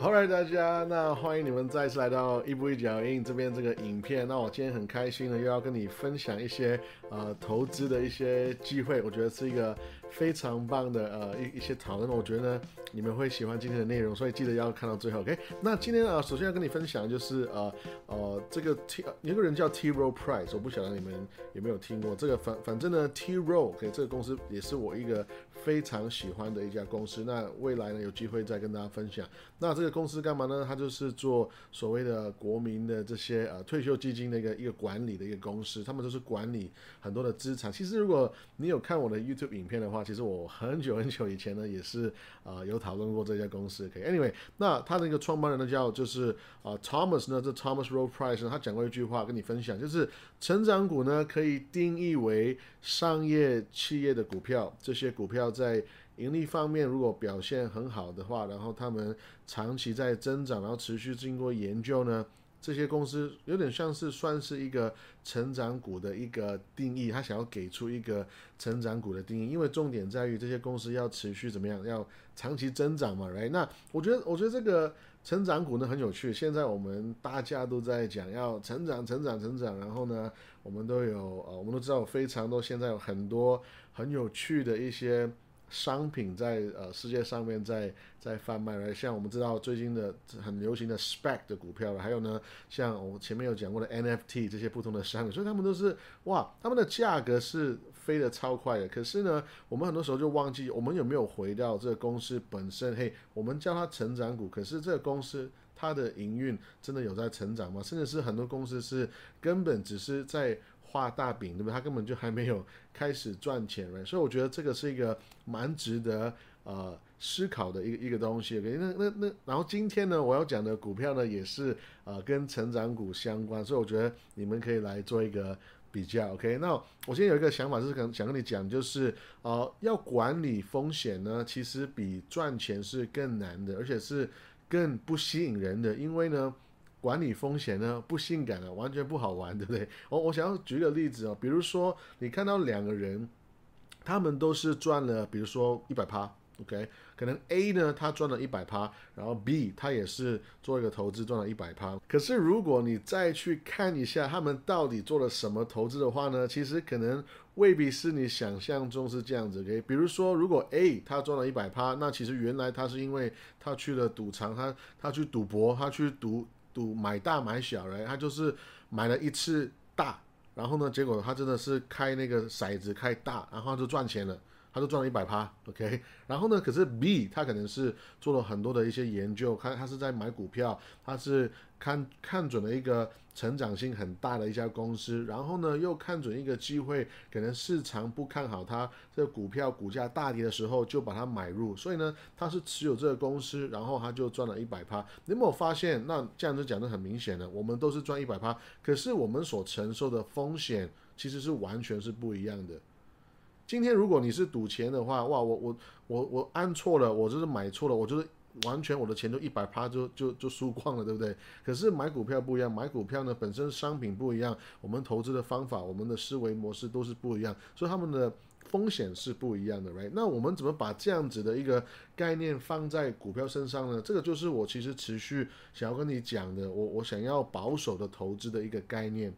好嘞大家，那欢迎你们再次来到一步一脚印这边这个影片。那我今天很开心的又要跟你分享一些呃投资的一些机会，我觉得是一个非常棒的呃一一些讨论。我觉得呢你们会喜欢今天的内容，所以记得要看到最后。OK，那今天啊首先要跟你分享就是呃呃这个 T 有个人叫 T Row Price，我不晓得你们有没有听过这个反反正呢 T Rowe，OK 这个公司也是我一个非常喜欢的一家公司。那未来呢有机会再跟大家分享。那这个公司干嘛呢？它就是做所谓的国民的这些呃退休基金的一个一个管理的一个公司，他们都是管理很多的资产。其实如果你有看我的 YouTube 影片的话，其实我很久很久以前呢也是呃有讨论过这家公司。OK，Anyway，那他的一个创办人呢叫就是啊 Thomas 呢，这 Thomas Rowe Price 呢，他讲过一句话跟你分享，就是成长股呢可以定义为商业企业的股票，这些股票在盈利方面如果表现很好的话，然后他们长期在增长，然后持续经过研究呢，这些公司有点像是算是一个成长股的一个定义，他想要给出一个成长股的定义，因为重点在于这些公司要持续怎么样，要长期增长嘛，right？那我觉得，我觉得这个成长股呢很有趣，现在我们大家都在讲要成长、成长、成长，然后呢，我们都有呃，我们都知道非常多，现在有很多很有趣的一些。商品在呃世界上面在在贩卖了，像我们知道最近的很流行的 spec 的股票了，还有呢，像我前面有讲过的 NFT 这些不同的商品，所以他们都是哇，他们的价格是飞得超快的。可是呢，我们很多时候就忘记，我们有没有回到这个公司本身？嘿，我们叫它成长股，可是这个公司它的营运真的有在成长吗？甚至是很多公司是根本只是在。画大饼，对不对？他根本就还没有开始赚钱嘛所以我觉得这个是一个蛮值得呃思考的一个一个东西。那那那，然后今天呢，我要讲的股票呢，也是呃跟成长股相关，所以我觉得你们可以来做一个比较。OK，那我现在有一个想法，就是跟想跟你讲，就是呃要管理风险呢，其实比赚钱是更难的，而且是更不吸引人的，因为呢。管理风险呢不性感啊，完全不好玩，对不对？我我想要举个例子哦，比如说你看到两个人，他们都是赚了，比如说一百趴，OK，可能 A 呢他赚了一百趴，然后 B 他也是做一个投资赚了一百趴。可是如果你再去看一下他们到底做了什么投资的话呢，其实可能未必是你想象中是这样子，OK？比如说如果 A 他赚了一百趴，那其实原来他是因为他去了赌场，他他去赌博，他去赌。赌买大买小，来，他就是买了一次大，然后呢，结果他真的是开那个骰子开大，然后就赚钱了。他就赚了一百趴，OK，然后呢？可是 B 他可能是做了很多的一些研究，看他是在买股票，他是看看准了一个成长性很大的一家公司，然后呢又看准一个机会，可能市场不看好它这股票股价大跌的时候就把它买入，所以呢他是持有这个公司，然后他就赚了一百趴。你有没有发现？那这样子讲的很明显的，我们都是赚一百趴，可是我们所承受的风险其实是完全是不一样的。今天如果你是赌钱的话，哇，我我我我按错了，我就是买错了，我就是完全我的钱就一百趴就就就输光了，对不对？可是买股票不一样，买股票呢本身商品不一样，我们投资的方法、我们的思维模式都是不一样，所以他们的风险是不一样的，right？那我们怎么把这样子的一个概念放在股票身上呢？这个就是我其实持续想要跟你讲的，我我想要保守的投资的一个概念，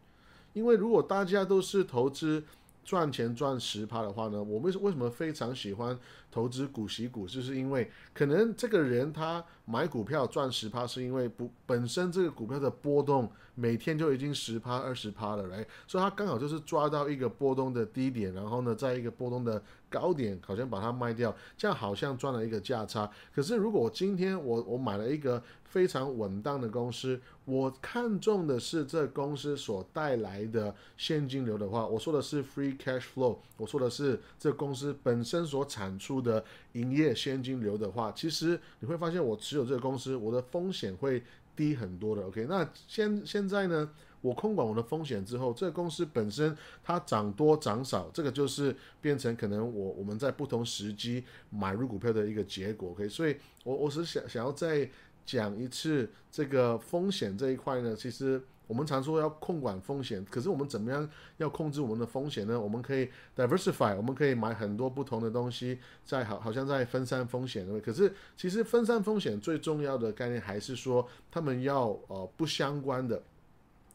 因为如果大家都是投资。赚钱赚十趴的话呢，我们为什么非常喜欢投资股息股？就是因为可能这个人他买股票赚十趴，是因为不本身这个股票的波动每天就已经十趴二十趴了，来，所以他刚好就是抓到一个波动的低点，然后呢，在一个波动的高点，好像把它卖掉，这样好像赚了一个价差。可是如果我今天我我买了一个非常稳当的公司，我看中的是这公司所带来的现金流的话，我说的是 free。cash flow，我说的是这公司本身所产出的营业现金流的话，其实你会发现我持有这个公司，我的风险会低很多的。OK，那现现在呢，我控管我的风险之后，这个公司本身它涨多涨少，这个就是变成可能我我们在不同时机买入股票的一个结果。OK，所以我我是想想要再讲一次这个风险这一块呢，其实我们常说要控管风险，可是我们怎么样要控制我们的风险呢？我们可以 diversify，我们可以买很多不同的东西，在好好像在分散风险。可是其实分散风险最重要的概念还是说，他们要呃不相关的。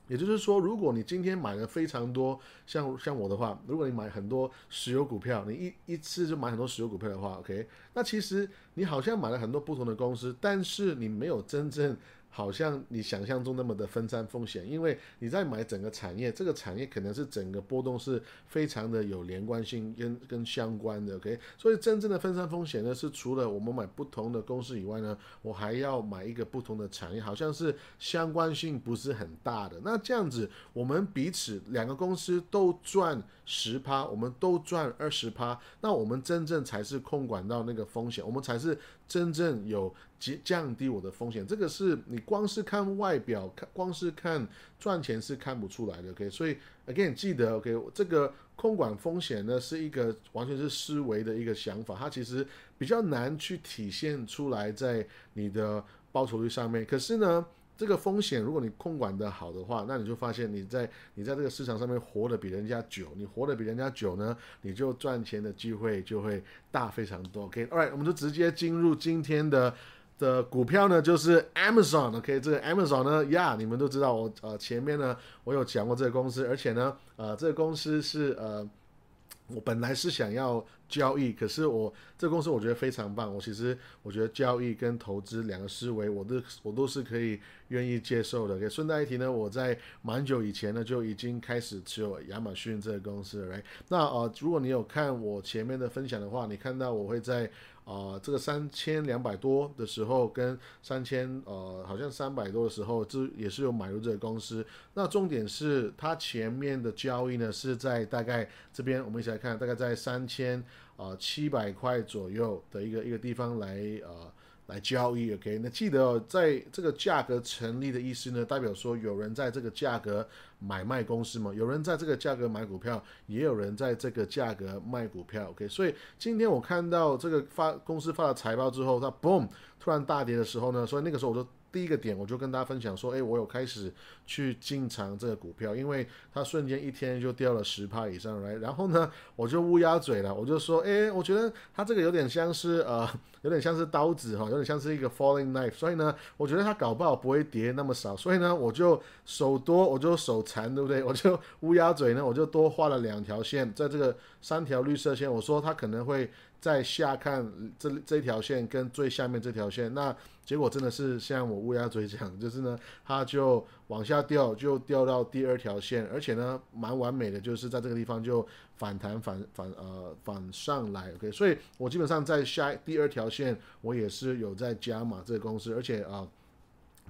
也就是说，如果你今天买了非常多，像像我的话，如果你买很多石油股票，你一一次就买很多石油股票的话，OK，那其实你好像买了很多不同的公司，但是你没有真正。好像你想象中那么的分散风险，因为你在买整个产业，这个产业可能是整个波动是非常的有连贯性跟跟相关的，OK？所以真正的分散风险呢，是除了我们买不同的公司以外呢，我还要买一个不同的产业，好像是相关性不是很大的。那这样子，我们彼此两个公司都赚十趴，我们都赚二十趴，那我们真正才是控管到那个风险，我们才是真正有。降降低我的风险，这个是你光是看外表，看光是看赚钱是看不出来的，OK？所以 again 记得，OK？这个控管风险呢是一个完全是思维的一个想法，它其实比较难去体现出来在你的报酬率上面。可是呢，这个风险如果你控管的好的话，那你就发现你在你在这个市场上面活得比人家久，你活得比人家久呢，你就赚钱的机会就会大非常多，OK？All right，我们就直接进入今天的。的股票呢，就是 Amazon，OK，这个 Amazon 呢，呀，你们都知道，我呃前面呢，我有讲过这个公司，而且呢，呃，这个公司是呃，我本来是想要交易，可是我这个公司我觉得非常棒，我其实我觉得交易跟投资两个思维，我都我都是可以愿意接受的。给顺带一提呢，我在蛮久以前呢就已经开始持有亚马逊这个公司了。那呃，如果你有看我前面的分享的话，你看到我会在。啊，这个三千两百多的时候，跟三千呃，好像三百多的时候，这也是有买入这个公司。那重点是它前面的交易呢，是在大概这边，我们一起来看，大概在三千啊七百块左右的一个一个地方来呃。来交易，OK？那记得哦，在这个价格成立的意思呢，代表说有人在这个价格买卖公司嘛，有人在这个价格买股票，也有人在这个价格卖股票，OK？所以今天我看到这个发公司发了财报之后，它 boom 突然大跌的时候呢，所以那个时候我就。第一个点，我就跟大家分享说，哎，我有开始去进场这个股票，因为它瞬间一天就掉了十帕以上来。然后呢，我就乌鸦嘴了，我就说，哎，我觉得它这个有点像是呃，有点像是刀子哈，有点像是一个 falling knife。所以呢，我觉得它搞不好不会跌那么少。所以呢，我就手多，我就手残，对不对？我就乌鸦嘴呢，我就多画了两条线，在这个三条绿色线，我说它可能会在下看这这条线跟最下面这条线，那。结果真的是像我乌鸦嘴讲，就是呢，它就往下掉，就掉到第二条线，而且呢，蛮完美的，就是在这个地方就反弹反反呃反上来，OK，所以我基本上在下第二条线，我也是有在加码这个公司，而且啊，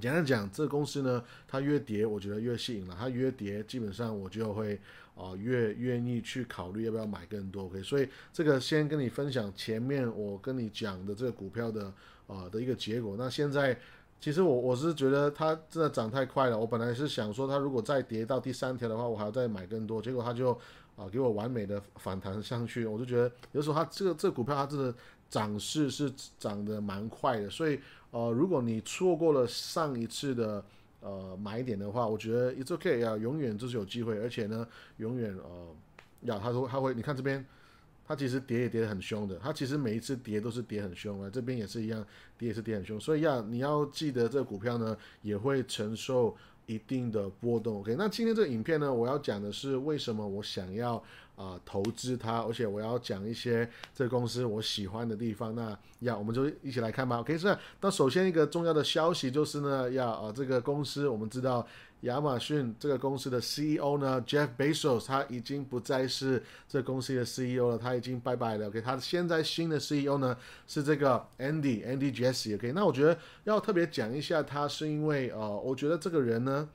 简单讲，这个公司呢，它越跌，我觉得越吸引了，它越跌，基本上我就会啊越愿意去考虑要不要买更多，OK，所以这个先跟你分享前面我跟你讲的这个股票的。啊的一个结果。那现在其实我我是觉得它真的涨太快了。我本来是想说，它如果再跌到第三条的话，我还要再买更多。结果它就啊给我完美的反弹上去。我就觉得有时候它这个这个股票它真的涨势是涨得蛮快的。所以呃，如果你错过了上一次的呃买点的话，我觉得 it's okay 呀，永远就是有机会，而且呢，永远呃呀，他说他会，你看这边。它其实跌也跌得很凶的，它其实每一次跌都是跌很凶啊，这边也是一样，跌也是跌很凶，所以要你要记得这个股票呢也会承受一定的波动。OK，那今天这个影片呢，我要讲的是为什么我想要啊投资它，而且我要讲一些这个公司我喜欢的地方。那要我们就一起来看吧。OK，是那首先一个重要的消息就是呢，要啊这个公司我们知道。亚马逊这个公司的 CEO 呢，Jeff Bezos，他已经不再是这公司的 CEO 了，他已经拜拜了。OK，他现在新的 CEO 呢是这个 Andy，Andy Jassy。OK，那我觉得要特别讲一下他，是因为呃，我觉得这个人呢，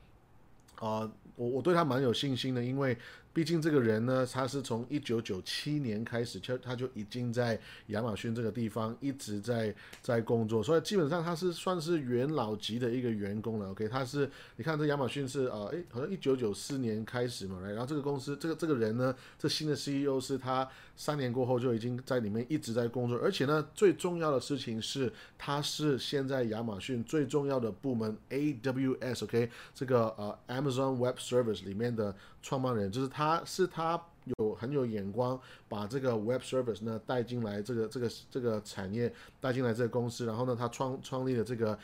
呃，我我对他蛮有信心的，因为毕竟这个人呢，他是从一九九七年开始，就他就已经在亚马逊这个地方一直在在工作，所以基本上他是算是元老级的一个员工了。OK，他是你看这亚马逊是呃，诶，好像一九九四年开始嘛，然后这个公司这个这个人呢，这新的 CEO 是他三年过后就已经在里面一直在工作，而且呢，最重要的事情是他是现在亚马逊最重要的部门 AWS，OK，这个呃 Amazon Web Service 里面的创办人，就是他是他有很有眼光，把这个 Web Service 呢带进来，这个这个这个产业带进来这个公司，然后呢，他创创立了这个。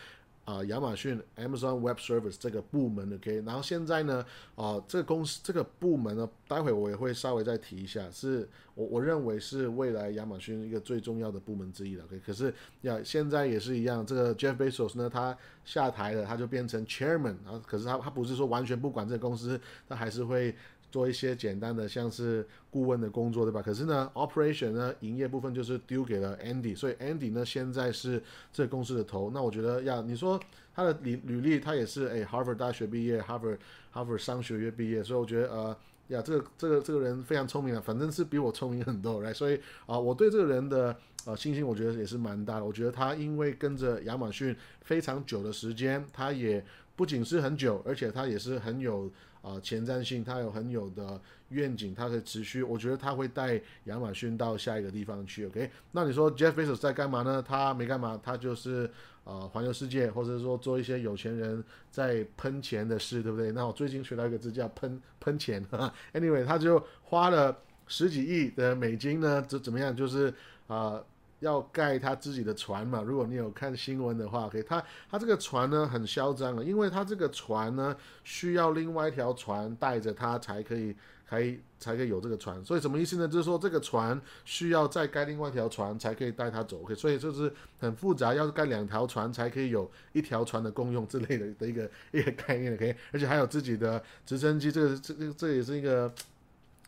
啊，亚马逊 Amazon Web Service 这个部门的 OK，然后现在呢，啊，这个公司这个部门呢，待会我也会稍微再提一下，是我我认为是未来亚马逊一个最重要的部门之一了 OK，可是呀，现在也是一样，这个 Jeff Bezos 呢，他下台了，他就变成 Chairman 啊，可是他他不是说完全不管这个公司，他还是会。做一些简单的像是顾问的工作，对吧？可是呢，operation 呢，营业部分就是丢给了 Andy，所以 Andy 呢现在是这公司的头。那我觉得呀，你说他的履履历，他也是诶，Harvard 大学毕业，Harvard Harvard 商学院毕业，所以我觉得呃呀，这个这个这个人非常聪明啊，反正是比我聪明很多，right？所以啊，我对这个人的呃信心，我觉得也是蛮大的。我觉得他因为跟着亚马逊非常久的时间，他也不仅是很久，而且他也是很有。啊，前瞻性，它有很有的愿景，它的持续，我觉得它会带亚马逊到下一个地方去。OK，那你说 Jeff Bezos 在干嘛呢？他没干嘛，他就是呃环游世界，或者说做一些有钱人在喷钱的事，对不对？那我最近学到一个字叫喷喷钱。Anyway，他就花了十几亿的美金呢，怎怎么样？就是啊。要盖他自己的船嘛？如果你有看新闻的话，OK，他他这个船呢很嚣张啊，因为他这个船呢需要另外一条船带着他才可以，可以才可以有这个船。所以什么意思呢？就是说这个船需要再盖另外一条船才可以带他走。OK，所以就是很复杂，要盖两条船才可以有一条船的共用 之类的的一个一个概念。OK，而且还有自己的直升机，这个这个这也是一个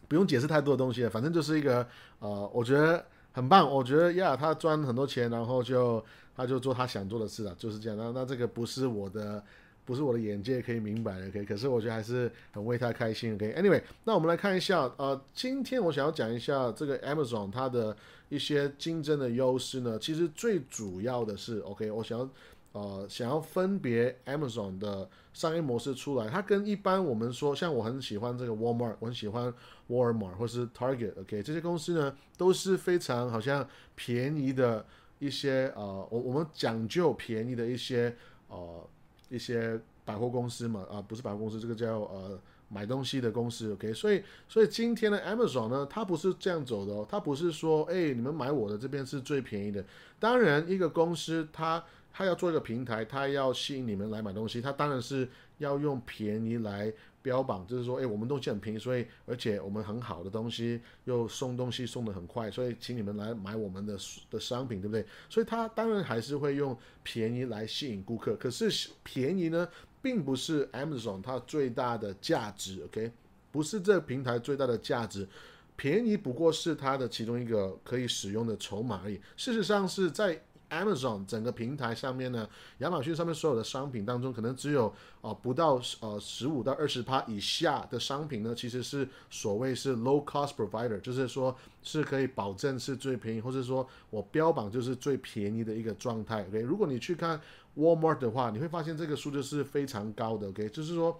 不用解释太多的东西，反正就是一个呃，我觉得。很棒，我觉得呀，他赚很多钱，然后就他就做他想做的事了，就是这样。那那这个不是我的，不是我的眼界可以明白的，可以。可是我觉得还是很为他开心。OK，Anyway，、okay? 那我们来看一下，呃，今天我想要讲一下这个 Amazon 它的一些竞争的优势呢。其实最主要的是，OK，我想要。呃，想要分别 Amazon 的商业模式出来，它跟一般我们说，像我很喜欢这个 Walmart，我很喜欢 Walmart 或是 Target，OK，这些公司呢都是非常好像便宜的一些呃，我我们讲究便宜的一些呃一些百货公司嘛，啊，不是百货公司，这个叫呃买东西的公司，OK，所以所以今天的 Amazon 呢，它不是这样走的哦，它不是说，哎，你们买我的这边是最便宜的，当然一个公司它。他要做一个平台，他要吸引你们来买东西，他当然是要用便宜来标榜，就是说，哎，我们东西很便宜，所以而且我们很好的东西又送东西送的很快，所以请你们来买我们的的商品，对不对？所以他当然还是会用便宜来吸引顾客。可是便宜呢，并不是 Amazon 它最大的价值，OK？不是这个平台最大的价值，便宜不过是它的其中一个可以使用的筹码而已。事实上是在。Amazon 整个平台上面呢，亚马逊上面所有的商品当中，可能只有啊不到呃十五到二十趴以下的商品呢，其实是所谓是 low cost provider，就是说是可以保证是最便宜，或者说我标榜就是最便宜的一个状态。OK，如果你去看 Walmart 的话，你会发现这个数字是非常高的。OK，就是说。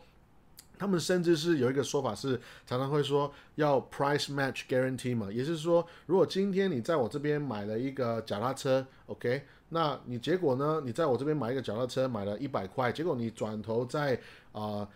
他们甚至是有一个说法是，常常会说要 price match guarantee 嘛，也就是说，如果今天你在我这边买了一个脚踏车，OK，那你结果呢？你在我这边买一个脚踏车买了一百块，结果你转头在啊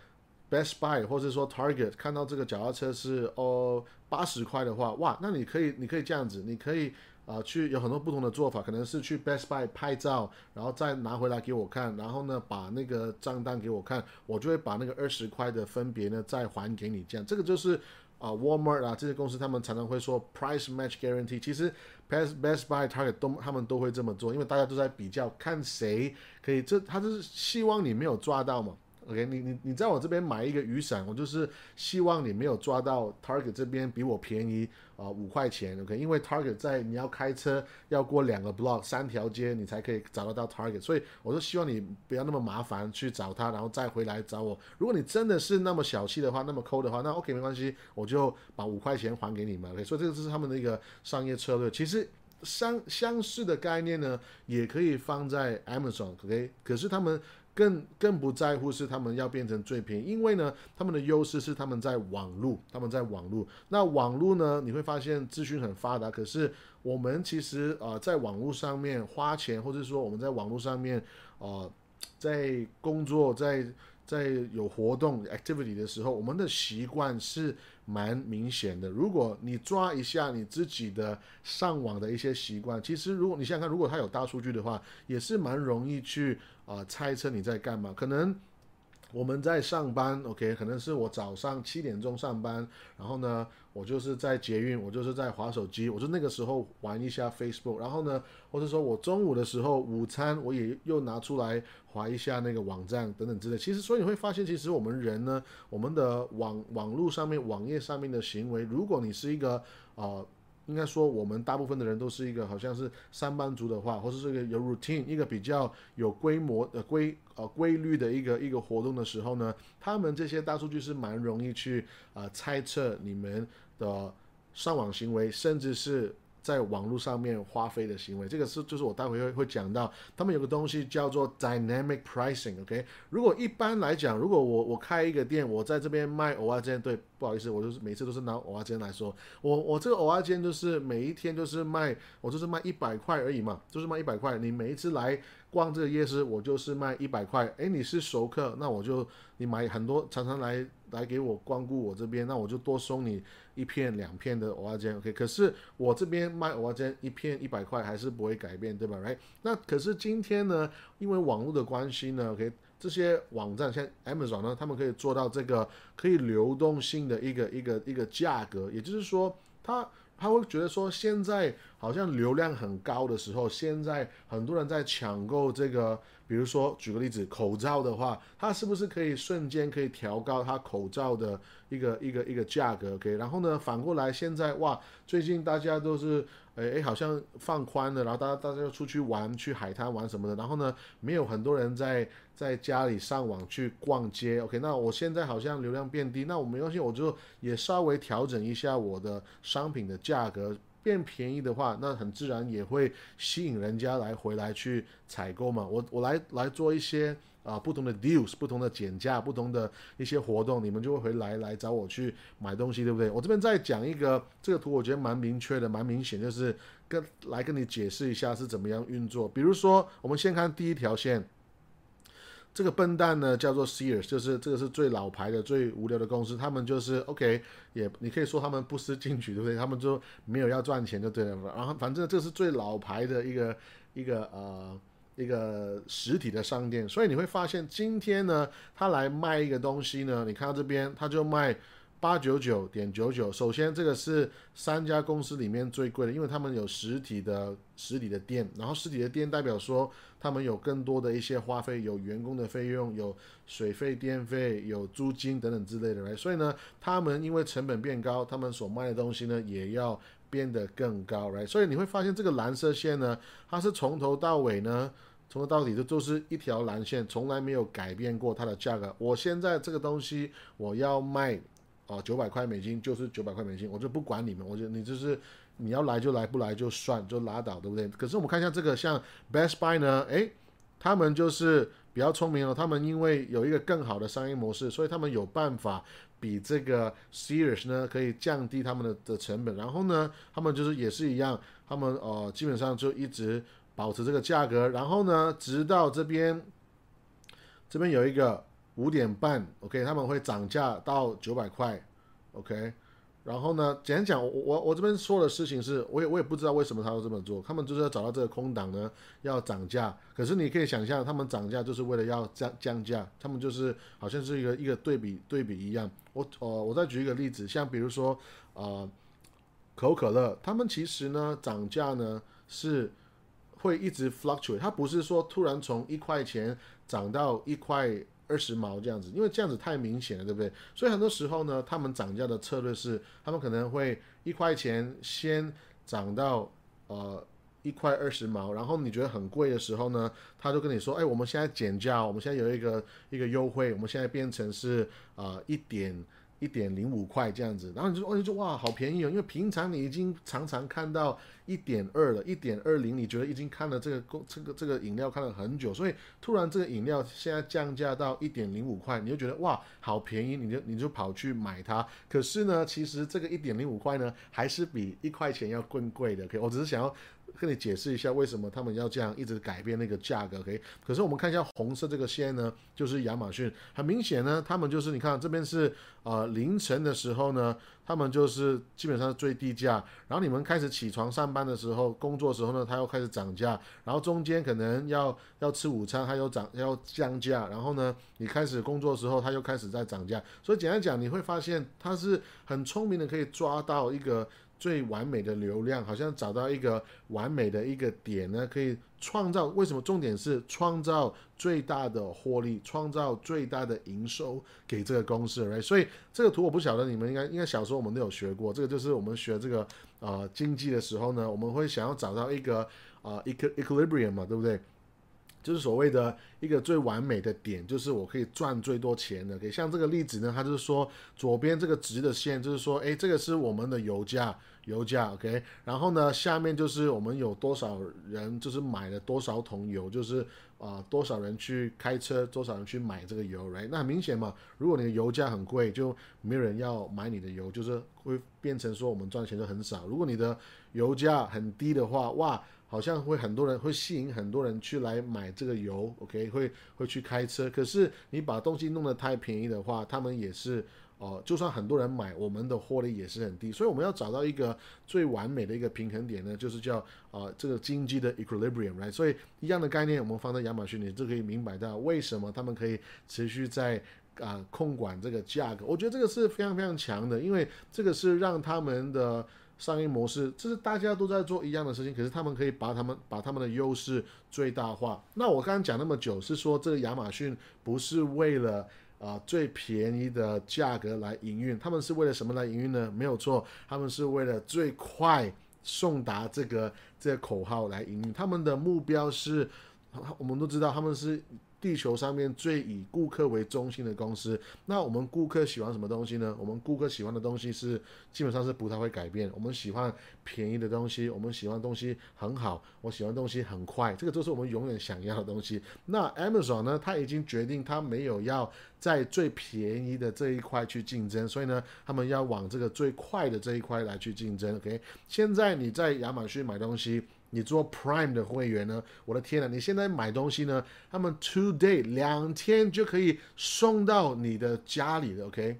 Best Buy 或者说 Target 看到这个脚踏车是哦八十块的话，哇，那你可以你可以这样子，你可以。啊，去有很多不同的做法，可能是去 Best Buy 拍照，然后再拿回来给我看，然后呢，把那个账单给我看，我就会把那个二十块的分别呢再还给你。这样，这个就是啊，Walmart 啊这些公司他们常常会说 Price Match Guarantee。其实 Best Best Buy、Target 都他们都会这么做，因为大家都在比较，看谁可以。这他就是希望你没有抓到嘛。OK，你你你在我这边买一个雨伞，我就是希望你没有抓到 Target 这边比我便宜啊五块钱，OK，因为 Target 在你要开车要过两个 block 三条街你才可以找得到 Target，所以我就希望你不要那么麻烦去找他，然后再回来找我。如果你真的是那么小气的话，那么抠的话，那 OK 没关系，我就把五块钱还给你们，OK，所以这个是他们的一个商业策略。其实相相似的概念呢，也可以放在 Amazon，OK，可是他们。更更不在乎是他们要变成最便宜，因为呢，他们的优势是他们在网络，他们在网络。那网络呢，你会发现资讯很发达，可是我们其实啊在网络上面花钱，或者说我们在网络上面啊在工作在。在有活动 activity 的时候，我们的习惯是蛮明显的。如果你抓一下你自己的上网的一些习惯，其实如果你想想看，如果它有大数据的话，也是蛮容易去啊猜测你在干嘛。可能。我们在上班，OK，可能是我早上七点钟上班，然后呢，我就是在捷运，我就是在划手机，我就那个时候玩一下 Facebook，然后呢，或者说我中午的时候午餐我也又拿出来划一下那个网站等等之类。其实，所以你会发现，其实我们人呢，我们的网网络上面、网页上面的行为，如果你是一个啊。应该说，我们大部分的人都是一个好像是上班族的话，或者是一个有 routine，一个比较有规模的规呃规律的一个一个活动的时候呢，他们这些大数据是蛮容易去呃猜测你们的上网行为，甚至是。在网络上面花费的行为，这个是就是我待会会会讲到，他们有个东西叫做 dynamic pricing，OK？如果一般来讲，如果我我开一个店，我在这边卖偶尔间，对，不好意思，我就是每次都是拿偶尔间来说，我我这个偶尔间就是每一天就是卖，我就是卖一百块而已嘛，就是卖一百块，你每一次来。逛这个夜市，我就是卖一百块。诶，你是熟客，那我就你买很多，常常来来给我光顾我这边，那我就多送你一片两片的蚵仔煎。OK，可是我这边卖蚵仔煎一片一百块还是不会改变，对吧？Right？那可是今天呢，因为网络的关系呢，OK，这些网站像 Amazon 呢，他们可以做到这个可以流动性的一个一个一个价格，也就是说，他。他会觉得说，现在好像流量很高的时候，现在很多人在抢购这个，比如说举个例子，口罩的话，它是不是可以瞬间可以调高它口罩的一个一个一个价格？OK，然后呢，反过来现在哇，最近大家都是。哎哎，好像放宽了，然后大家大家要出去玩，去海滩玩什么的，然后呢，没有很多人在在家里上网去逛街。OK，那我现在好像流量变低，那我没关系，我就也稍微调整一下我的商品的价格，变便宜的话，那很自然也会吸引人家来回来去采购嘛。我我来来做一些。啊，不同的 deals，不同的减价，不同的一些活动，你们就会回来来找我去买东西，对不对？我这边再讲一个这个图，我觉得蛮明确的，蛮明显，就是跟来跟你解释一下是怎么样运作。比如说，我们先看第一条线，这个笨蛋呢叫做 Sears，就是这个是最老牌的、最无聊的公司，他们就是 OK，也你可以说他们不思进取，对不对？他们就没有要赚钱就对了。然后反正这是最老牌的一个一个呃。一个实体的商店，所以你会发现今天呢，他来卖一个东西呢，你看到这边他就卖八九九点九九。首先这个是三家公司里面最贵的，因为他们有实体的实体的店，然后实体的店代表说他们有更多的一些花费，有员工的费用，有水费、电费，有租金等等之类的，所以呢，他们因为成本变高，他们所卖的东西呢也要变得更高，right？所以你会发现这个蓝色线呢，它是从头到尾呢。从头到底的都是一条蓝线，从来没有改变过它的价格。我现在这个东西我要卖，哦九百块美金就是九百块美金，我就不管你们，我就你就是你要来就来，不来就算就拉倒，对不对？可是我们看一下这个像 Best Buy 呢，诶，他们就是比较聪明哦，他们因为有一个更好的商业模式，所以他们有办法比这个 Sears 呢可以降低他们的的成本，然后呢，他们就是也是一样，他们呃基本上就一直。保持这个价格，然后呢，直到这边，这边有一个五点半，OK，他们会涨价到九百块，OK，然后呢，简单讲，我我我这边说的事情是，我也我也不知道为什么他要这么做，他们就是要找到这个空档呢，要涨价。可是你可以想象，他们涨价就是为了要降降价，他们就是好像是一个一个对比对比一样。我呃，我再举一个例子，像比如说啊，可口可乐，他们其实呢涨价呢是。会一直 fluctuate，它不是说突然从一块钱涨到一块二十毛这样子，因为这样子太明显了，对不对？所以很多时候呢，他们涨价的策略是，他们可能会一块钱先涨到呃一块二十毛，然后你觉得很贵的时候呢，他就跟你说，哎，我们现在减价，我们现在有一个一个优惠，我们现在变成是啊一点。一点零五块这样子，然后你就哦，你就哇，好便宜哦！因为平常你已经常常看到一点二了，一点二零，你觉得已经看了这个公这个这个饮料看了很久，所以突然这个饮料现在降价到一点零五块，你就觉得哇，好便宜，你就你就跑去买它。可是呢，其实这个一点零五块呢，还是比一块钱要更贵的。OK，我只是想要。跟你解释一下为什么他们要这样一直改变那个价格，OK？可是我们看一下红色这个线呢，就是亚马逊，很明显呢，他们就是你看这边是呃凌晨的时候呢，他们就是基本上是最低价，然后你们开始起床上班的时候，工作的时候呢，它又开始涨价，然后中间可能要要吃午餐，它又涨要降价，然后呢，你开始工作的时候，它又开始在涨价，所以简单讲，你会发现它是很聪明的，可以抓到一个。最完美的流量，好像找到一个完美的一个点呢，可以创造。为什么？重点是创造最大的获利，创造最大的营收给这个公司，right？所以这个图我不晓得你们应该应该小时候我们都有学过。这个就是我们学这个呃经济的时候呢，我们会想要找到一个啊 equilibrium 嘛，对不对？就是所谓的一个最完美的点，就是我可以赚最多钱的。给像这个例子呢，它就是说左边这个直的线，就是说，哎，这个是我们的油价，油价，OK。然后呢，下面就是我们有多少人，就是买了多少桶油，就是啊，多少人去开车，多少人去买这个油来那很明显嘛，如果你的油价很贵，就没有人要买你的油，就是会变成说我们赚钱就很少。如果你的油价很低的话，哇！好像会很多人会吸引很多人去来买这个油，OK，会会去开车。可是你把东西弄得太便宜的话，他们也是哦，就算很多人买，我们的获利也是很低。所以我们要找到一个最完美的一个平衡点呢，就是叫啊这个经济的 equilibrium，来所以一样的概念，我们放在亚马逊，你就可以明白到为什么他们可以持续在啊控管这个价格。我觉得这个是非常非常强的，因为这个是让他们的。商业模式，这是大家都在做一样的事情，可是他们可以把他们把他们的优势最大化。那我刚刚讲那么久，是说这个亚马逊不是为了啊最便宜的价格来营运，他们是为了什么来营运呢？没有错，他们是为了最快送达这个这个口号来营运。他们的目标是，我们都知道他们是。地球上面最以顾客为中心的公司，那我们顾客喜欢什么东西呢？我们顾客喜欢的东西是基本上是不太会改变。我们喜欢便宜的东西，我们喜欢东西很好，我喜欢东西很快，这个都是我们永远想要的东西。那 Amazon 呢？他已经决定他没有要在最便宜的这一块去竞争，所以呢，他们要往这个最快的这一块来去竞争。OK，现在你在亚马逊买东西。你做 Prime 的会员呢？我的天呐！你现在买东西呢？他们 Two Day 两天就可以送到你的家里的，OK？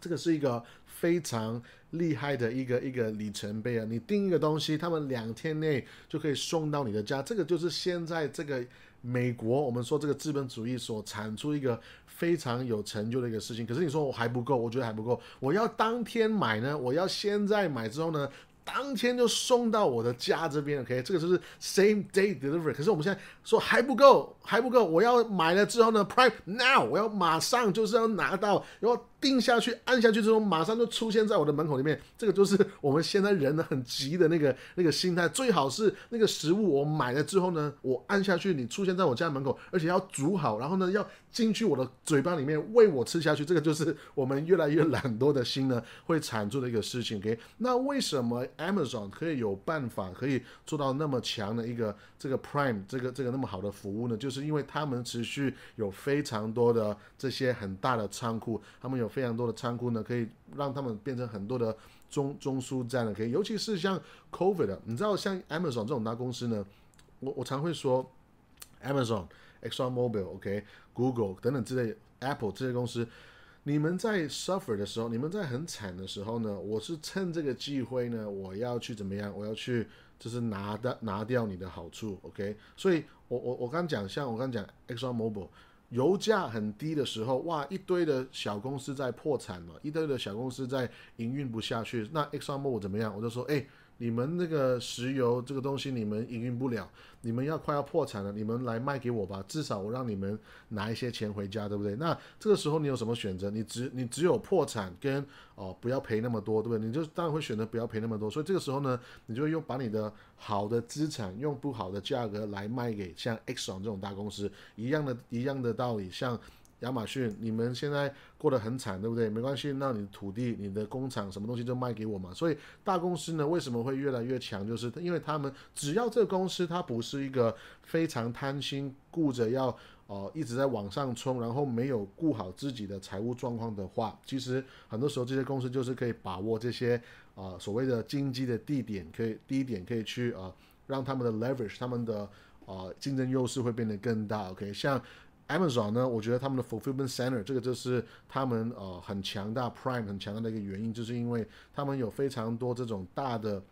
这个是一个非常厉害的一个一个里程碑啊！你订一个东西，他们两天内就可以送到你的家，这个就是现在这个美国我们说这个资本主义所产出一个非常有成就的一个事情。可是你说我还不够，我觉得还不够。我要当天买呢？我要现在买之后呢？当天就送到我的家这边，OK，这个就是 same day delivery。可是我们现在说还不够，还不够，我要买了之后呢，Prime now，我要马上就是要拿到，然后。定下去，按下去之后，马上就出现在我的门口里面。这个就是我们现在人呢很急的那个那个心态。最好是那个食物我买了之后呢，我按下去，你出现在我家门口，而且要煮好，然后呢要进去我的嘴巴里面喂我吃下去。这个就是我们越来越懒惰的心呢会产出的一个事情。OK，那为什么 Amazon 可以有办法可以做到那么强的一个这个 Prime 这个这个那么好的服务呢？就是因为他们持续有非常多的这些很大的仓库，他们有。非常多的仓库呢，可以让他们变成很多的中中枢站了。可以，尤其是像 COVID，你知道像 Amazon 这种大公司呢，我我常会说，Amazon、exxonmobile ok google 等等之类，Apple 这些公司，你们在 suffer 的时候，你们在很惨的时候呢，我是趁这个机会呢，我要去怎么样？我要去就是拿的拿掉你的好处，OK？所以我我我刚讲，像我刚讲 exxonmobile。油价很低的时候，哇，一堆的小公司在破产了，一堆的小公司在营运不下去。那 Exxon Mobil 怎么样？我就说，哎，你们那个石油这个东西你们营运不了，你们要快要破产了，你们来卖给我吧，至少我让你们拿一些钱回家，对不对？那这个时候你有什么选择？你只你只有破产跟哦不要赔那么多，对不对？你就当然会选择不要赔那么多，所以这个时候呢，你就用把你的好的资产用不好的价格来卖给像 X 总这种大公司，一样的一样的道理，像。亚马逊，你们现在过得很惨，对不对？没关系，那你的土地、你的工厂，什么东西就卖给我嘛。所以大公司呢，为什么会越来越强？就是因为他们只要这个公司它不是一个非常贪心、顾着要呃一直在往上冲，然后没有顾好自己的财务状况的话，其实很多时候这些公司就是可以把握这些啊所谓的经济的地点，可以低点可以去啊让他们的 leverage，他们的啊竞争优势会变得更大。OK，像。Amazon 呢？我觉得他们的 fulfillment center 这个就是他们呃很强大，Prime 很强大的一个原因，就是因为他们有非常多这种大的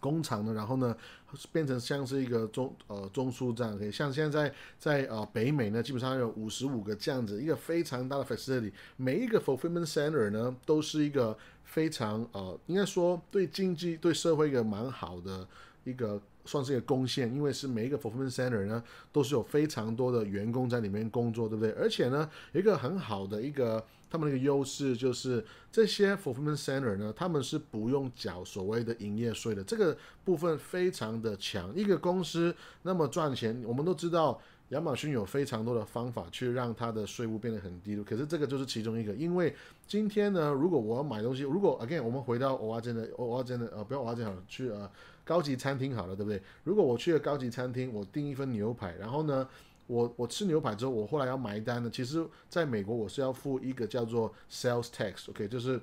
工厂呢，然后呢变成像是一个中呃中枢这样，可以像现在在呃北美呢，基本上有五十五个这样子一个非常大的 facility，每一个 fulfillment center 呢都是一个非常呃应该说对经济对社会一个蛮好的一个。算是一个贡献，因为是每一个 fulfillment center 呢，都是有非常多的员工在里面工作，对不对？而且呢，一个很好的一个他们的一个优势就是这些 fulfillment center 呢，他们是不用缴所谓的营业税的，这个部分非常的强。一个公司那么赚钱，我们都知道亚马逊有非常多的方法去让它的税务变得很低，可是这个就是其中一个。因为今天呢，如果我要买东西，如果 again 我们回到欧华真的欧华真的呃，不要欧华真好去呃。高级餐厅好了，对不对？如果我去了高级餐厅，我订一份牛排，然后呢，我我吃牛排之后，我后来要埋单呢。其实，在美国我是要付一个叫做 sales tax，OK，就是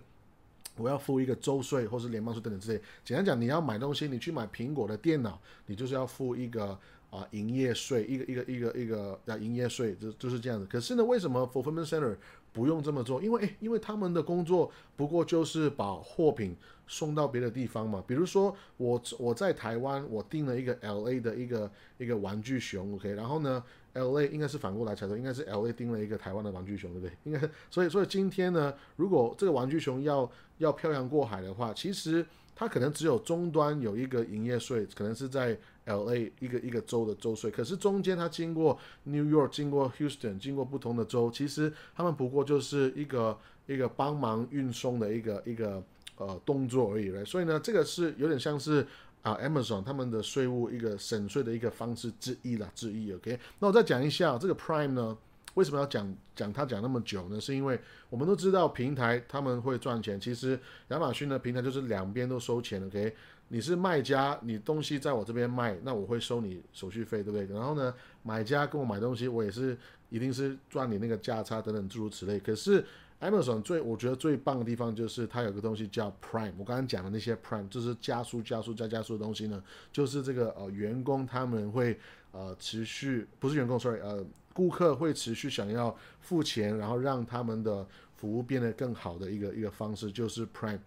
我要付一个州税或是联邦税等等之类。简单讲，你要买东西，你去买苹果的电脑，你就是要付一个啊营业税，一个一个一个一个啊营业税，就就是这样子。可是呢，为什么 fulfillment center 不用这么做？因为诶，因为他们的工作不过就是把货品。送到别的地方嘛，比如说我我在台湾，我订了一个 L A 的一个一个玩具熊，OK，然后呢，L A 应该是反过来才对，应该是 L A 订了一个台湾的玩具熊，对不对？应该，所以所以今天呢，如果这个玩具熊要要漂洋过海的话，其实它可能只有终端有一个营业税，可能是在 L A 一个一个州的州税，可是中间它经过 New York，经过 Houston，经过不同的州，其实他们不过就是一个一个帮忙运送的一个一个。呃，动作而已嘞，所以呢，这个是有点像是啊，Amazon 他们的税务一个省税的一个方式之一啦，之一。OK，那我再讲一下这个 Prime 呢，为什么要讲讲它讲那么久呢？是因为我们都知道平台他们会赚钱，其实亚马逊的平台就是两边都收钱。OK，你是卖家，你东西在我这边卖，那我会收你手续费，对不对？然后呢，买家跟我买东西，我也是一定是赚你那个价差等等诸如此类。可是 Amazon 最我觉得最棒的地方就是它有个东西叫 Prime，我刚刚讲的那些 Prime 就是加速、加速、加加速的东西呢，就是这个呃员工他们会呃持续不是员工，sorry 呃顾客会持续想要付钱，然后让他们的服务变得更好的一个一个方式就是 Prime。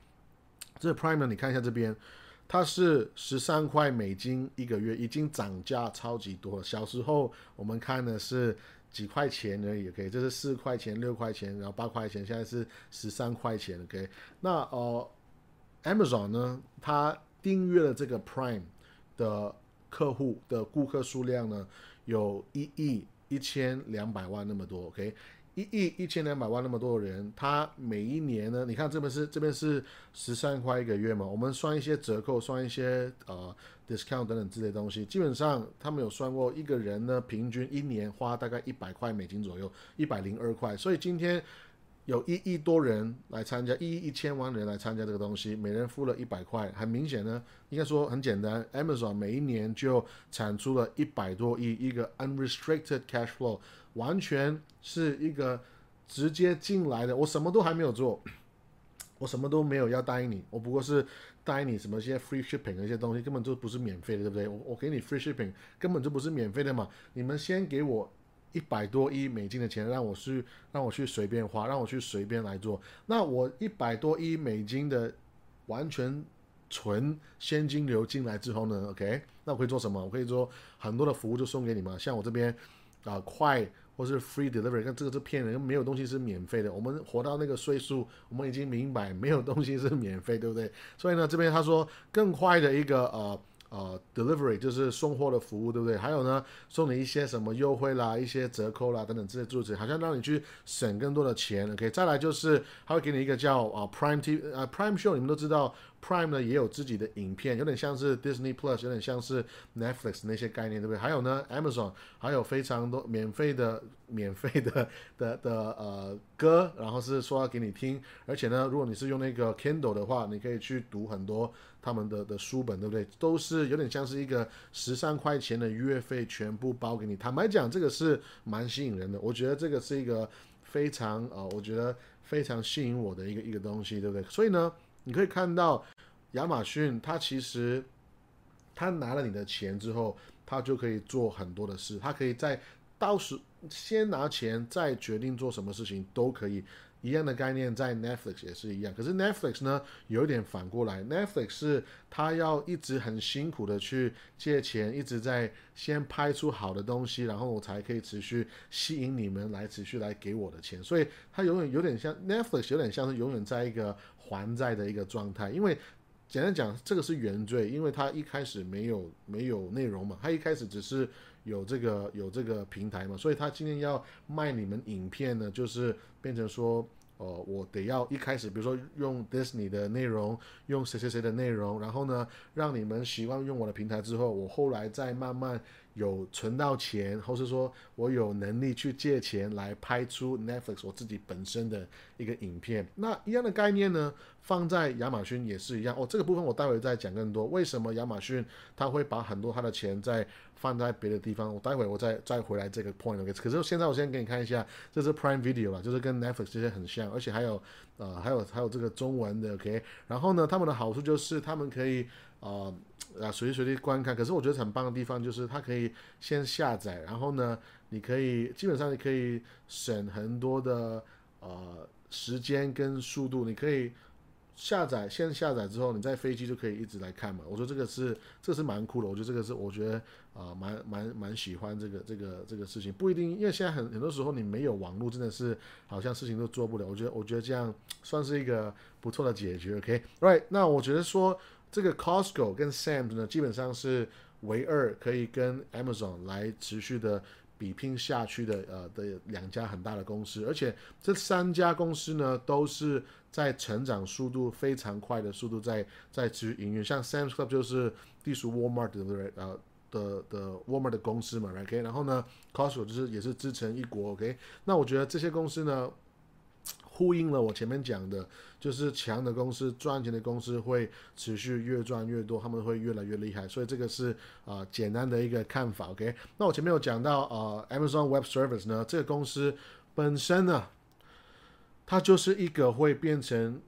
这 Prime 呢，你看一下这边，它是十三块美金一个月，已经涨价超级多。小时候我们看的是。几块钱而已，OK，这是四块钱、六块钱，然后八块钱，现在是十三块钱，OK。那呃，Amazon 呢，它订阅了这个 Prime 的客户的顾客数量呢，有一亿一千两百万那么多，OK。一亿一千两百万那么多的人，他每一年呢？你看这边是这边是十三块一个月嘛？我们算一些折扣，算一些呃 discount 等等之类东西，基本上他们有算过，一个人呢平均一年花大概一百块美金左右，一百零二块。所以今天有一亿多人来参加，一亿一千万人来参加这个东西，每人付了一百块，很明显呢，应该说很简单，Amazon 每一年就产出了一百多亿一个 unrestricted cash flow。完全是一个直接进来的，我什么都还没有做，我什么都没有要答应你，我不过是答应你什么些 free shipping 的一些东西，根本就不是免费的，对不对？我我给你 free shipping 根本就不是免费的嘛，你们先给我一百多亿美金的钱，让我去让我去随便花，让我去随便来做，那我一百多亿美金的完全纯现金流进来之后呢？OK，那我可以做什么？我可以做很多的服务就送给你们，像我这边。啊，快或是 free delivery，但这个是骗人，没有东西是免费的。我们活到那个岁数，我们已经明白没有东西是免费，对不对？所以呢，这边他说更快的一个呃。呃，delivery 就是送货的服务，对不对？还有呢，送你一些什么优惠啦，一些折扣啦，等等这些助词，好像让你去省更多的钱。OK，再来就是他会给你一个叫啊 Prime T 呃 Prime Show，你们都知道。Prime 呢也有自己的影片，有点像是 Disney Plus，有点像是 Netflix 那些概念，对不对？还有呢，Amazon 还有非常多免费的、免费的的的呃歌，然后是说要给你听，而且呢，如果你是用那个 Kindle 的话，你可以去读很多他们的的书本，对不对？都是有点像是一个十三块钱的月费，全部包给你。坦白讲，这个是蛮吸引人的，我觉得这个是一个非常呃，我觉得非常吸引我的一个一个东西，对不对？所以呢，你可以看到。亚马逊，它其实，他拿了你的钱之后，他就可以做很多的事。他可以在到时先拿钱，再决定做什么事情都可以。一样的概念在 Netflix 也是一样。可是 Netflix 呢，有一点反过来，Netflix 是它要一直很辛苦的去借钱，一直在先拍出好的东西，然后我才可以持续吸引你们来持续来给我的钱。所以它永远有点像 Netflix，有点像是永远在一个还债的一个状态，因为。简单讲，这个是原罪，因为他一开始没有没有内容嘛，他一开始只是有这个有这个平台嘛，所以他今天要卖你们影片呢，就是变成说，哦，我得要一开始，比如说用 Disney 的内容，用谁谁谁的内容，然后呢，让你们习惯用我的平台之后，我后来再慢慢有存到钱，或是说我有能力去借钱来拍出 Netflix 我自己本身的一个影片，那一样的概念呢？放在亚马逊也是一样哦，这个部分我待会再讲更多。为什么亚马逊他会把很多他的钱在放在别的地方？我待会我再再回来这个 point。OK，可是现在我先给你看一下，这是 Prime Video 了，就是跟 Netflix 这些很像，而且还有呃还有还有这个中文的 OK。然后呢，他们的好处就是他们可以呃啊随时随地观看。可是我觉得很棒的地方就是它可以先下载，然后呢，你可以基本上你可以省很多的呃时间跟速度，你可以。下载先下载之后，你在飞机就可以一直来看嘛。我说这个是，这是蛮酷的。我觉得这个是，我觉得啊，蛮蛮蛮喜欢这个这个这个事情。不一定，因为现在很很多时候你没有网络，真的是好像事情都做不了。我觉得我觉得这样算是一个不错的解决。OK，Right？那我觉得说这个 Costco 跟 Sam's 呢，基本上是唯二可以跟 Amazon 来持续的。比拼下去的呃的两家很大的公司，而且这三家公司呢都是在成长速度非常快的速度在在持续营运。像 Sam's Club 就是隶属 Walmart 的呃的的 Walmart 的公司嘛，OK，然后呢 Costco 就是也是支撑一国，OK。那我觉得这些公司呢。呼应了我前面讲的，就是强的公司、赚钱的公司会持续越赚越多，他们会越来越厉害。所以这个是啊简单的一个看法。OK，那我前面有讲到啊，Amazon Web Service 呢，这个公司本身呢，它就是一个会变成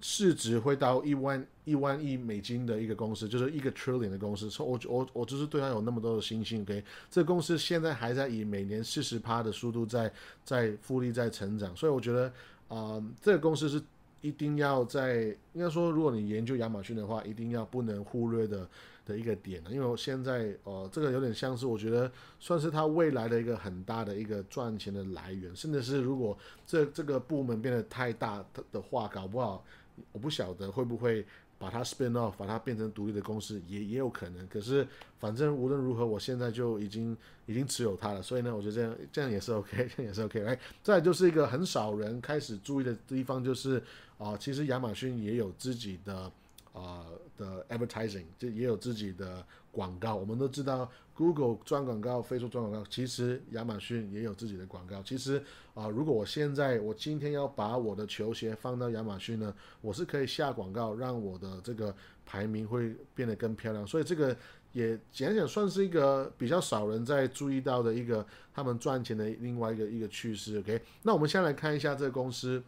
市值会到一万一万亿美金的一个公司，就是一个 trillion 的公司。我我我就是对它有那么多的信心。OK，这公司现在还在以每年四十趴的速度在在复利在成长，所以我觉得。啊，这个公司是一定要在应该说，如果你研究亚马逊的话，一定要不能忽略的的一个点呢因为我现在呃，这个有点像是我觉得算是它未来的一个很大的一个赚钱的来源，甚至是如果这这个部门变得太大的话，搞不好我不晓得会不会。把它 spin off，把它变成独立的公司也也有可能。可是反正无论如何，我现在就已经已经持有它了。所以呢，我觉得这样这样也是 OK，这样也是 OK。哎，再就是一个很少人开始注意的地方，就是啊，其实亚马逊也有自己的啊的 advertising，就也有自己的广告。我们都知道。Google 赚广告，飞书赚广告，其实亚马逊也有自己的广告。其实啊，如果我现在我今天要把我的球鞋放到亚马逊呢，我是可以下广告，让我的这个排名会变得更漂亮。所以这个也简讲算是一个比较少人在注意到的一个他们赚钱的另外一个一个趋势。OK，那我们先来看一下这个公司。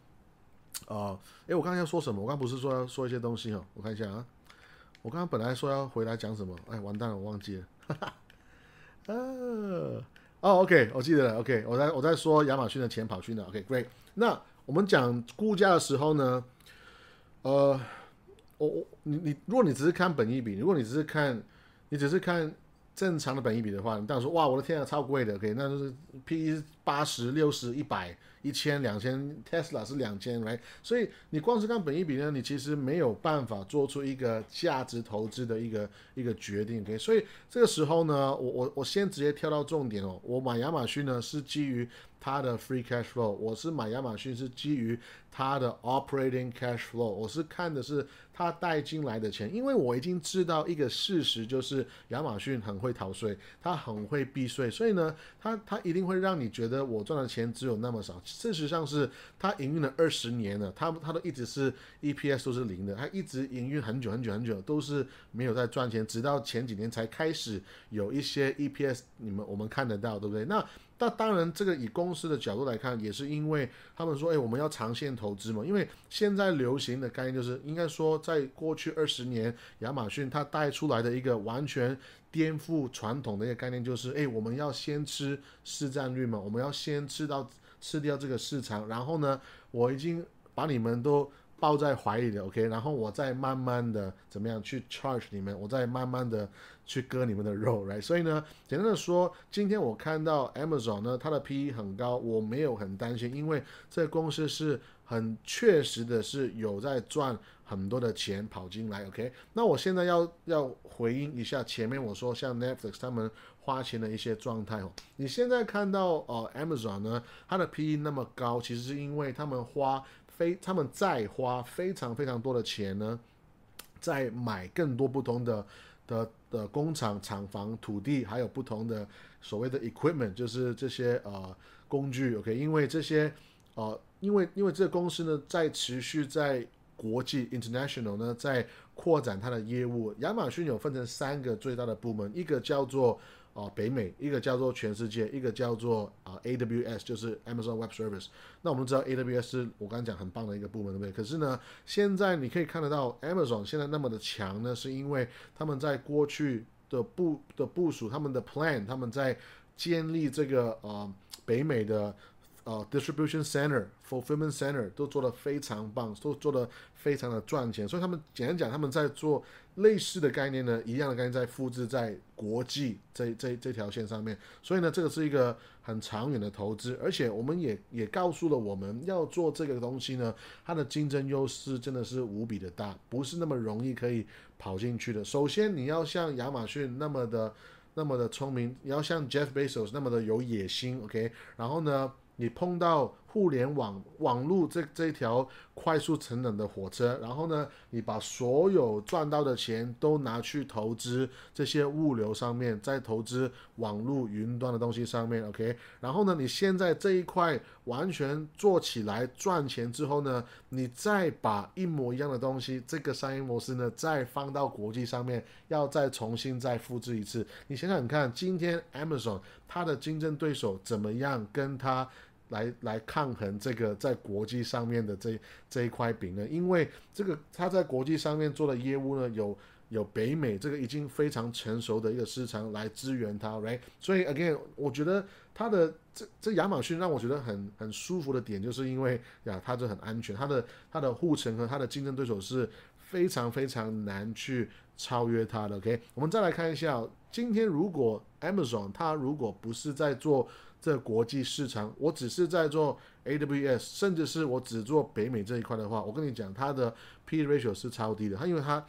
啊，诶，我刚刚要说什么？我刚不是说要说一些东西哦？我看一下啊，我刚刚本来说要回来讲什么？哎，完蛋了，我忘记了。哈哈。呃，哦，OK，我记得了，OK，我在我在说亚马逊的钱跑去哪？OK，Great。那我们讲估价的时候呢，呃，我我你你，如果你只是看本益比，如果你只是看你只是看正常的本益比的话，你当然说哇，我的天啊，超贵的，OK，那就是 PE 八十六十一百。一千两千，Tesla 是两千，来，所以你光是看本一比呢，你其实没有办法做出一个价值投资的一个一个决定，OK？所以这个时候呢，我我我先直接跳到重点哦，我买亚马逊呢是基于它的 free cash flow，我是买亚马逊是基于它的 operating cash flow，我是看的是它带进来的钱，因为我已经知道一个事实，就是亚马逊很会逃税，它很会避税，所以呢，它它一定会让你觉得我赚的钱只有那么少。事实上是它营运了二十年了，它它都一直是 EPS 都是零的，它一直营运很久很久很久都是没有在赚钱，直到前几年才开始有一些 EPS，你们我们看得到，对不对？那那当然，这个以公司的角度来看，也是因为他们说，哎，我们要长线投资嘛。因为现在流行的概念就是，应该说，在过去二十年，亚马逊它带出来的一个完全颠覆传统的一个概念，就是，哎，我们要先吃市占率嘛，我们要先吃到。吃掉这个市场，然后呢，我已经把你们都抱在怀里了，OK，然后我再慢慢的怎么样去 charge 你们，我再慢慢的去割你们的肉，right？所以呢，简单的说，今天我看到 Amazon 呢，它的 PE 很高，我没有很担心，因为这个公司是很确实的是有在赚很多的钱跑进来，OK？那我现在要要回应一下前面我说像 Netflix 他们。花钱的一些状态哦，你现在看到呃，Amazon 呢，它的 P/E 那么高，其实是因为他们花非他们在花非常非常多的钱呢，在买更多不同的的的工厂、厂房、土地，还有不同的所谓的 equipment，就是这些呃工具。OK，因为这些呃，因为因为这个公司呢，在持续在国际 international 呢，在扩展它的业务。亚马逊有分成三个最大的部门，一个叫做啊，北美一个叫做全世界，一个叫做啊 AWS，就是 Amazon Web Service。那我们知道 AWS 是我刚刚讲很棒的一个部门，对不对？可是呢，现在你可以看得到 Amazon 现在那么的强呢，是因为他们在过去的部的部署，他们的 plan，他们在建立这个呃北美的。呃，distribution center、fulfillment center 都做得非常棒，都做得非常的赚钱。所以他们简单讲，他们在做类似的概念呢，一样的概念在复制在国际这这这条线上面。所以呢，这个是一个很长远的投资，而且我们也也告诉了我们要做这个东西呢，它的竞争优势真的是无比的大，不是那么容易可以跑进去的。首先，你要像亚马逊那么的那么的聪明，你要像 Jeff Bezos 那么的有野心，OK？然后呢？你碰到互联网网络这这条快速成长的火车，然后呢，你把所有赚到的钱都拿去投资这些物流上面，再投资网络云端的东西上面，OK？然后呢，你现在这一块完全做起来赚钱之后呢，你再把一模一样的东西，这个商业模式呢，再放到国际上面，要再重新再复制一次。你想想看，今天 Amazon 它的竞争对手怎么样跟它？来来抗衡这个在国际上面的这这一块饼呢？因为这个他在国际上面做的业务呢，有有北美这个已经非常成熟的一个市场来支援他，right？所以 again，我觉得它的这这亚马逊让我觉得很很舒服的点，就是因为呀，它这很安全，它的它的护城和它的竞争对手是非常非常难去超越它的。OK，我们再来看一下，今天如果 Amazon 它如果不是在做这国际市场，我只是在做 AWS，甚至是我只做北美这一块的话，我跟你讲，它的 P ratio 是超低的。它因为它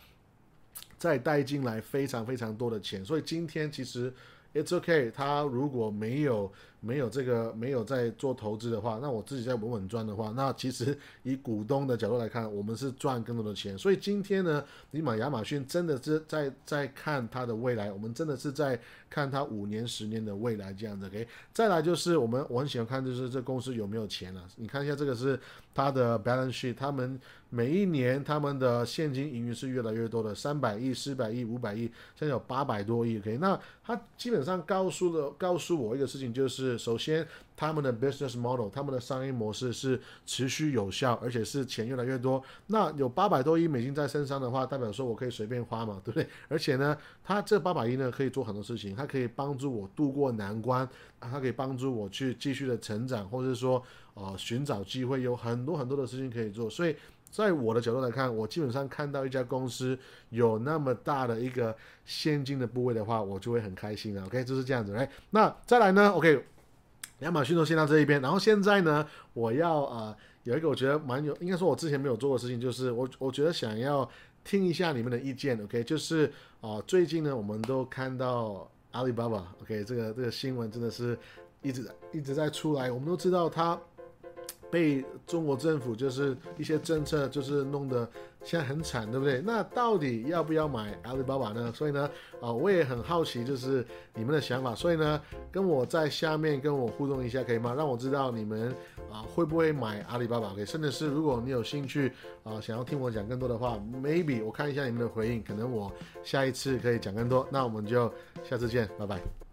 再带进来非常非常多的钱，所以今天其实 it's ok 他如果没有没有这个没有在做投资的话，那我自己在稳稳赚的话，那其实以股东的角度来看，我们是赚更多的钱。所以今天呢，你买亚马逊真的是在在看它的未来，我们真的是在看它五年、十年的未来这样子。OK，再来就是我们我很喜欢看，就是这公司有没有钱了。你看一下这个是它的 balance sheet，他们每一年他们的现金盈余是越来越多的，三百亿、四百亿、五百亿，现在有八百多亿。OK，那它基本上告诉了告诉我一个事情，就是。首先，他们的 business model，他们的商业模式是持续有效，而且是钱越来越多。那有八百多亿美金在身上的话，代表说我可以随便花嘛，对不对？而且呢，他这八百亿呢，可以做很多事情，它可以帮助我度过难关，它可以帮助我去继续的成长，或者说呃寻找机会，有很多很多的事情可以做。所以，在我的角度来看，我基本上看到一家公司有那么大的一个现金的部位的话，我就会很开心了。OK，就是这样子。来，那再来呢？OK。亚马逊都先到这一边，然后现在呢，我要啊有一个我觉得蛮有，应该说我之前没有做的事情，就是我我觉得想要听一下你们的意见，OK？就是啊最近呢，我们都看到阿里巴巴，OK？这个这个新闻真的是一直一直在出来，我们都知道它。被中国政府就是一些政策就是弄得现在很惨，对不对？那到底要不要买阿里巴巴呢？所以呢，啊，我也很好奇，就是你们的想法。所以呢，跟我在下面跟我互动一下，可以吗？让我知道你们啊会不会买阿里巴巴？OK，甚至是如果你有兴趣啊，想要听我讲更多的话，maybe 我看一下你们的回应，可能我下一次可以讲更多。那我们就下次见，拜拜。